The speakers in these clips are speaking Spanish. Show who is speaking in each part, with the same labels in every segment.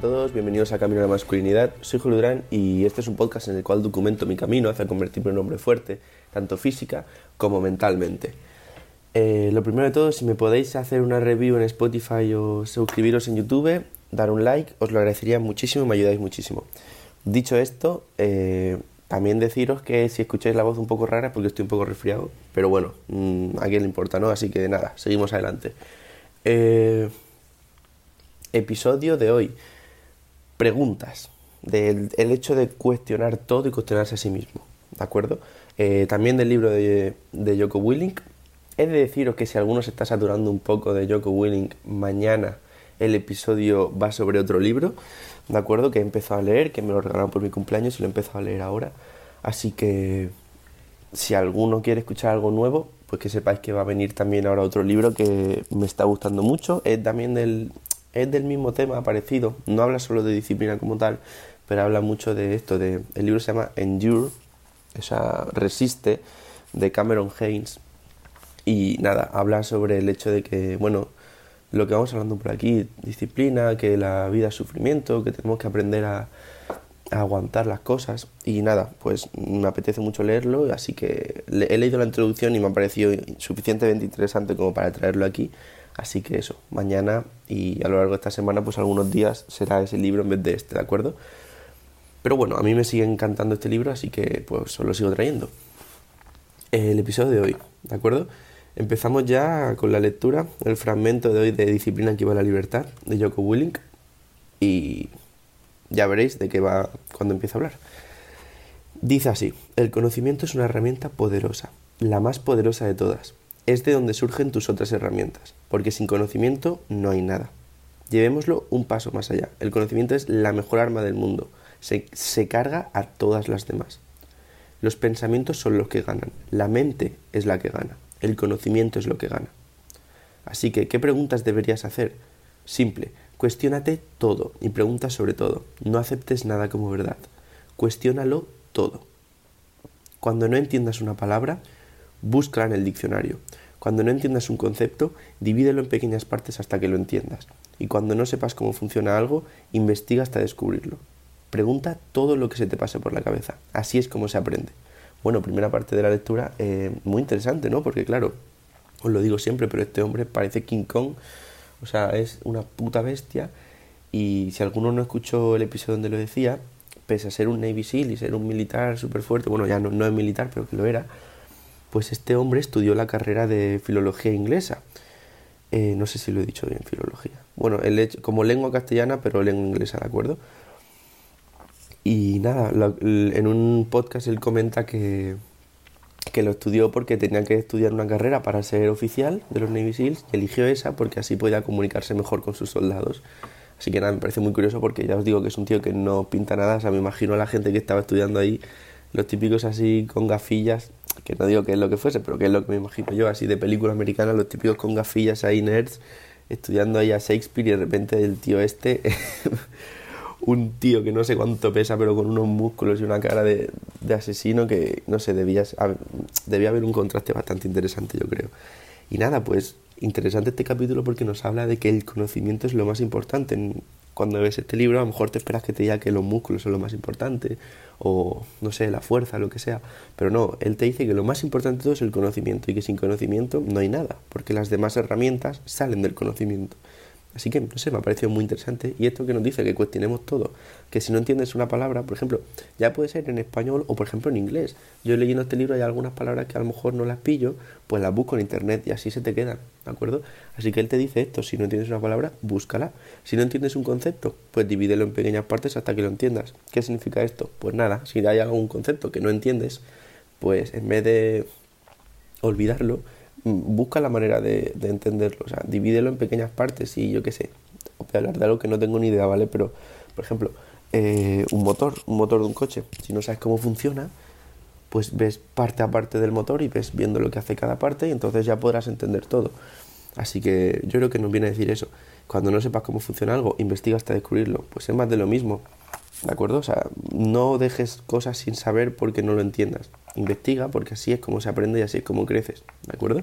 Speaker 1: todos, bienvenidos a Camino a la Masculinidad. Soy Julio Durán y este es un podcast en el cual documento mi camino hacia convertirme en un hombre fuerte, tanto física como mentalmente. Eh, lo primero de todo, si me podéis hacer una review en Spotify o suscribiros en YouTube, dar un like, os lo agradecería muchísimo y me ayudáis muchísimo. Dicho esto, eh, también deciros que si escucháis la voz un poco rara porque estoy un poco resfriado, pero bueno, mm, a quién le importa, ¿no? Así que nada, seguimos adelante. Eh, episodio de hoy. Preguntas. Del el hecho de cuestionar todo y cuestionarse a sí mismo. ¿De acuerdo? Eh, también del libro de, de Joko Willink. He de deciros que si alguno se está saturando un poco de Joko Willink, mañana el episodio va sobre otro libro. ¿De acuerdo? Que he empezado a leer, que me lo regalaron por mi cumpleaños y lo he empezado a leer ahora. Así que si alguno quiere escuchar algo nuevo, pues que sepáis que va a venir también ahora otro libro que me está gustando mucho. Es también del, es del mismo tema, parecido. No habla solo de disciplina como tal, pero habla mucho de esto. De, el libro se llama Endure, o sea, Resiste, de Cameron Haynes. Y nada, habla sobre el hecho de que, bueno, lo que vamos hablando por aquí, disciplina, que la vida es sufrimiento, que tenemos que aprender a, a aguantar las cosas. Y nada, pues me apetece mucho leerlo, así que he leído la introducción y me ha parecido suficientemente interesante como para traerlo aquí. Así que eso, mañana y a lo largo de esta semana, pues algunos días será ese libro en vez de este, ¿de acuerdo? Pero bueno, a mí me sigue encantando este libro, así que pues os lo sigo trayendo. El episodio de hoy, ¿de acuerdo? Empezamos ya con la lectura, el fragmento de hoy de Disciplina que va a la libertad, de Joko Willink, y ya veréis de qué va cuando empiece a hablar. Dice así, el conocimiento es una herramienta poderosa, la más poderosa de todas es de donde surgen tus otras herramientas, porque sin conocimiento no hay nada. Llevémoslo un paso más allá. El conocimiento es la mejor arma del mundo. Se, carga a todas las demás. Los pensamientos son los que ganan. La mente es la que gana. El conocimiento es lo que gana. Así que, ¿qué preguntas deberías hacer? Simple. Cuestiónate todo y pregunta sobre todo. No aceptes nada como verdad. Cuestiónalo todo. Cuando no entiendas una palabra, búscala en el diccionario. Cuando no entiendas un concepto, divídelo en pequeñas partes hasta que lo entiendas. Y cuando no sepas cómo funciona algo, investiga hasta descubrirlo. Pregunta todo lo que se te pase por la cabeza. Así es como se aprende. Bueno, primera parte de la lectura, eh, muy interesante, ¿no? Porque claro, os lo digo siempre, pero este hombre parece King Kong. O sea, es una puta bestia. Y si alguno no escuchó el episodio donde lo decía, pese a ser un Navy SEAL y ser un militar súper fuerte, bueno, ya no, no es militar, pero que lo era, pues este hombre estudió la carrera de filología inglesa. Eh, no sé si lo he dicho bien, filología. Bueno, como lengua castellana, pero lengua inglesa, ¿de acuerdo? Y nada, en un podcast él comenta que, que lo estudió porque tenía que estudiar una carrera para ser oficial de los Navy SEALs y eligió esa porque así podía comunicarse mejor con sus soldados. Así que nada, me parece muy curioso porque ya os digo que es un tío que no pinta nada, o sea, me imagino a la gente que estaba estudiando ahí, los típicos así con gafillas, que no digo que es lo que fuese, pero que es lo que me imagino yo, así de película americana, los típicos con gafillas ahí nerds, estudiando ahí a Shakespeare y de repente el tío este, un tío que no sé cuánto pesa, pero con unos músculos y una cara de, asesino que, no sé, debía, debía haber un contraste bastante interesante, yo creo. Y nada, pues interesante este capítulo porque nos habla de que el conocimiento es lo más importante. Cuando ves este libro, a lo mejor te esperas que te diga que los músculos son lo más importante, o no sé, la fuerza, lo que sea. Pero no, él te dice que lo más importante de todo es el conocimiento y que sin conocimiento no hay nada, porque las demás herramientas salen del conocimiento. Así que, no sé, me ha parecido muy interesante. Y esto que nos dice que cuestionemos todo. Que si no entiendes una palabra, por ejemplo, ya puede ser en español o, por ejemplo, en inglés. Yo leyendo este libro hay algunas palabras que a lo mejor no las pillo, pues las busco en internet y así se te quedan, ¿de acuerdo? Así que él te dice esto, si no entiendes una palabra, búscala. Si no entiendes un concepto, pues divídelo en pequeñas partes hasta que lo entiendas. ¿Qué significa esto? Pues nada, si hay algún concepto que no entiendes, pues en vez de olvidarlo, busca la manera de, entenderlo, o sea, divídelo en pequeñas partes y yo qué sé, voy a hablar de algo que no tengo ni idea, ¿vale? Pero, por ejemplo, eh, un motor, un motor de un coche, si no sabes cómo funciona, pues ves parte a parte del motor y ves viendo lo que hace cada parte y entonces ya podrás entender todo. Así que yo creo que nos viene a decir eso. Cuando no sepas cómo funciona algo, investiga hasta descubrirlo. Pues es más de lo mismo. ¿De acuerdo? O sea, no dejes cosas sin saber porque no lo entiendas. Investiga porque así es como se aprende y así es como creces. ¿De acuerdo?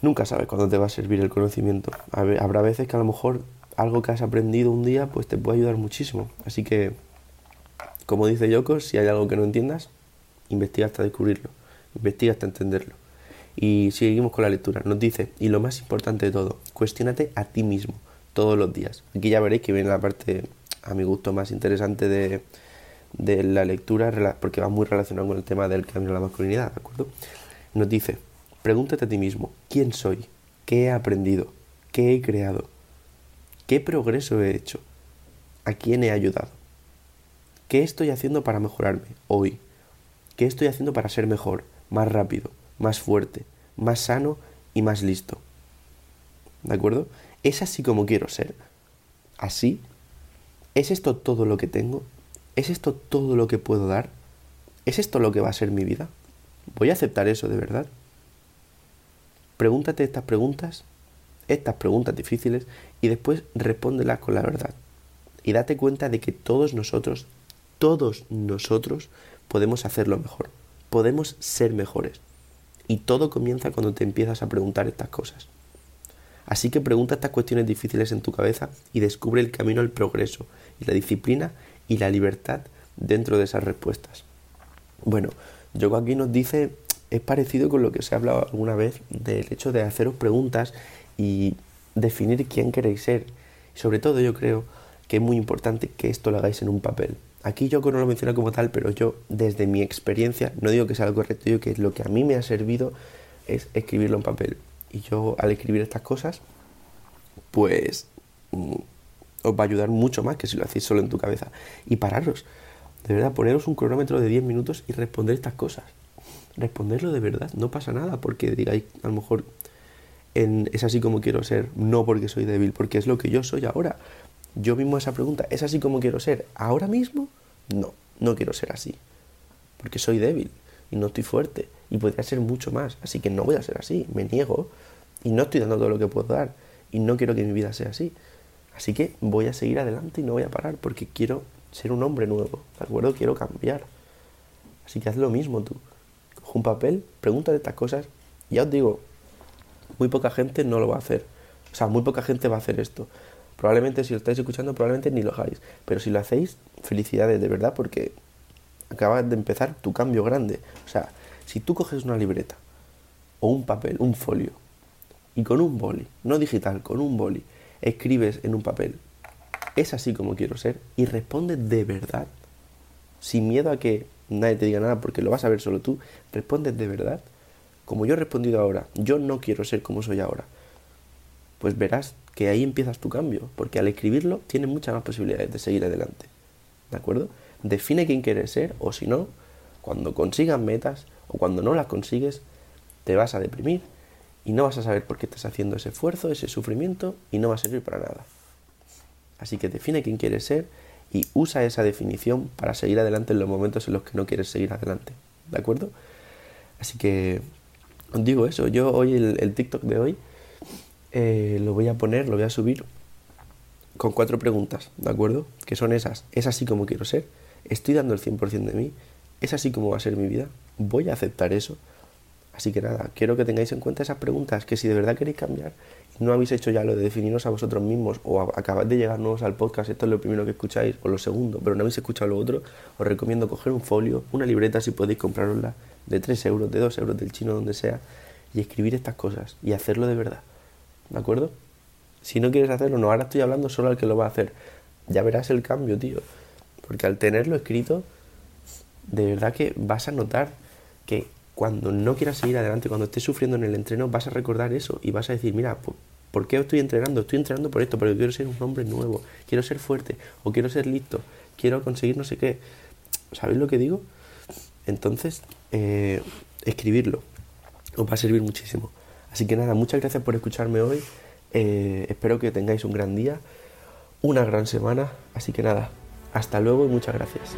Speaker 1: Nunca sabes cuándo te va a servir el conocimiento. Habrá veces que a lo mejor algo que has aprendido un día, pues te puede ayudar muchísimo. Así que, como dice Yoko, si hay algo que no entiendas, investiga hasta descubrirlo, investiga hasta entenderlo. Y seguimos con la lectura. Nos dice, y lo más importante de todo, cuestionate a ti mismo todos los días. Aquí ya veréis que viene la parte, a mi gusto, más interesante de, de la lectura, porque va muy relacionado con el tema del cambio de la masculinidad, ¿de acuerdo? Nos dice, pregúntate a ti mismo, ¿quién soy? ¿Qué he aprendido? ¿Qué he creado? ¿Qué progreso he hecho? ¿A quién he ayudado? ¿Qué estoy haciendo para mejorarme hoy? ¿Qué estoy haciendo para ser mejor, más rápido, más fuerte, más sano y más listo? ¿De acuerdo? ¿Es así como quiero ser? ¿Así? ¿Es esto todo lo que tengo? ¿Es esto todo lo que puedo dar? ¿Es esto lo que va a ser mi vida? ¿Voy a aceptar eso de verdad? Pregúntate estas preguntas estas preguntas difíciles y después respóndelas con la verdad. Y date cuenta de que todos nosotros, todos nosotros podemos hacerlo mejor, podemos ser mejores. Y todo comienza cuando te empiezas a preguntar estas cosas. Así que pregunta estas cuestiones difíciles en tu cabeza y descubre el camino al progreso y la disciplina y la libertad dentro de esas respuestas. Bueno, Yoko aquí nos dice, es parecido con lo que se ha hablado alguna vez del hecho de haceros preguntas y definir quién queréis ser. Sobre todo yo creo que es muy importante que esto lo hagáis en un papel. Aquí yo no lo menciono como tal, pero yo desde mi experiencia, no digo que sea lo correcto, digo que lo que a mí me ha servido es escribirlo en papel. Y yo al escribir estas cosas, pues mm, os va a ayudar mucho más que si lo hacéis solo en tu cabeza. Y pararos, de verdad, poneros un cronómetro de 10 minutos y responder estas cosas. Responderlo de verdad, no pasa nada porque digáis a lo mejor es así como quiero ser, no porque soy débil, porque es lo que yo soy ahora. Yo mismo esa pregunta, ¿es así como quiero ser ahora mismo? No, no quiero ser así, porque soy débil y no estoy fuerte y podría ser mucho más, así que no voy a ser así, me niego y no estoy dando todo lo que puedo dar y no quiero que mi vida sea así. Así que voy a seguir adelante y no voy a parar porque quiero ser un hombre nuevo, ¿de acuerdo? Quiero cambiar. Así que haz lo mismo tú. Coge un papel, pregúntate estas cosas. Y ya os digo, muy poca gente no lo va a hacer. O sea, muy poca gente va a hacer esto. Probablemente si lo estáis escuchando, probablemente ni lo hagáis. Pero si lo hacéis, felicidades de verdad porque acabas de empezar tu cambio grande. O sea, si tú coges una libreta o un papel, un folio, y con un boli, no digital, con un boli, escribes en un papel, es así como quiero ser, y respondes de verdad, sin miedo a que nadie te diga nada porque lo vas a ver solo tú, respondes de verdad, como yo he respondido ahora, yo no quiero ser como soy ahora, pues verás que ahí empiezas tu cambio, porque al escribirlo tienes muchas más posibilidades de seguir adelante. ¿De acuerdo? Define quién quieres ser o si no, cuando consigas metas o cuando no las consigues, te vas a deprimir y no vas a saber por qué estás haciendo ese esfuerzo, ese sufrimiento y no va a servir para nada. Así que define quién quieres ser y usa esa definición para seguir adelante en los momentos en los que no quieres seguir adelante. ¿De acuerdo? Así que os digo eso, yo hoy el, TikTok de hoy eh, lo voy a poner, lo voy a subir con cuatro preguntas, ¿de acuerdo? Que son esas, ¿es así como quiero ser? ¿Estoy dando el 100% de mí? ¿Es así como va a ser mi vida? ¿Voy a aceptar eso? Así que nada, quiero que tengáis en cuenta esas preguntas, que si de verdad queréis cambiar no habéis hecho ya lo de definirnos a vosotros mismos o acabáis de llegar nuevos al podcast, esto es lo primero que escucháis o lo segundo, pero no habéis escuchado lo otro, os recomiendo coger un folio, una libreta si podéis comprarosla de 3 euros, de 2 euros, del chino, donde sea, y escribir estas cosas y hacerlo de verdad. ¿De acuerdo? Si no quieres hacerlo, no, ahora estoy hablando solo al que lo va a hacer. Ya verás el cambio, tío. Porque al tenerlo escrito, de verdad que vas a notar que cuando no quieras seguir adelante, cuando estés sufriendo en el entreno, vas a recordar eso y vas a decir, mira, ¿por qué estoy entrenando? Estoy entrenando por esto, porque quiero ser un hombre nuevo, quiero ser fuerte, o quiero ser listo, quiero conseguir no sé qué. ¿Sabéis lo que digo? Entonces, eh, escribirlo os va a servir muchísimo. Así que nada, muchas gracias por escucharme hoy. Eh, espero que tengáis un gran día, una gran semana. Así que nada, hasta luego y muchas gracias.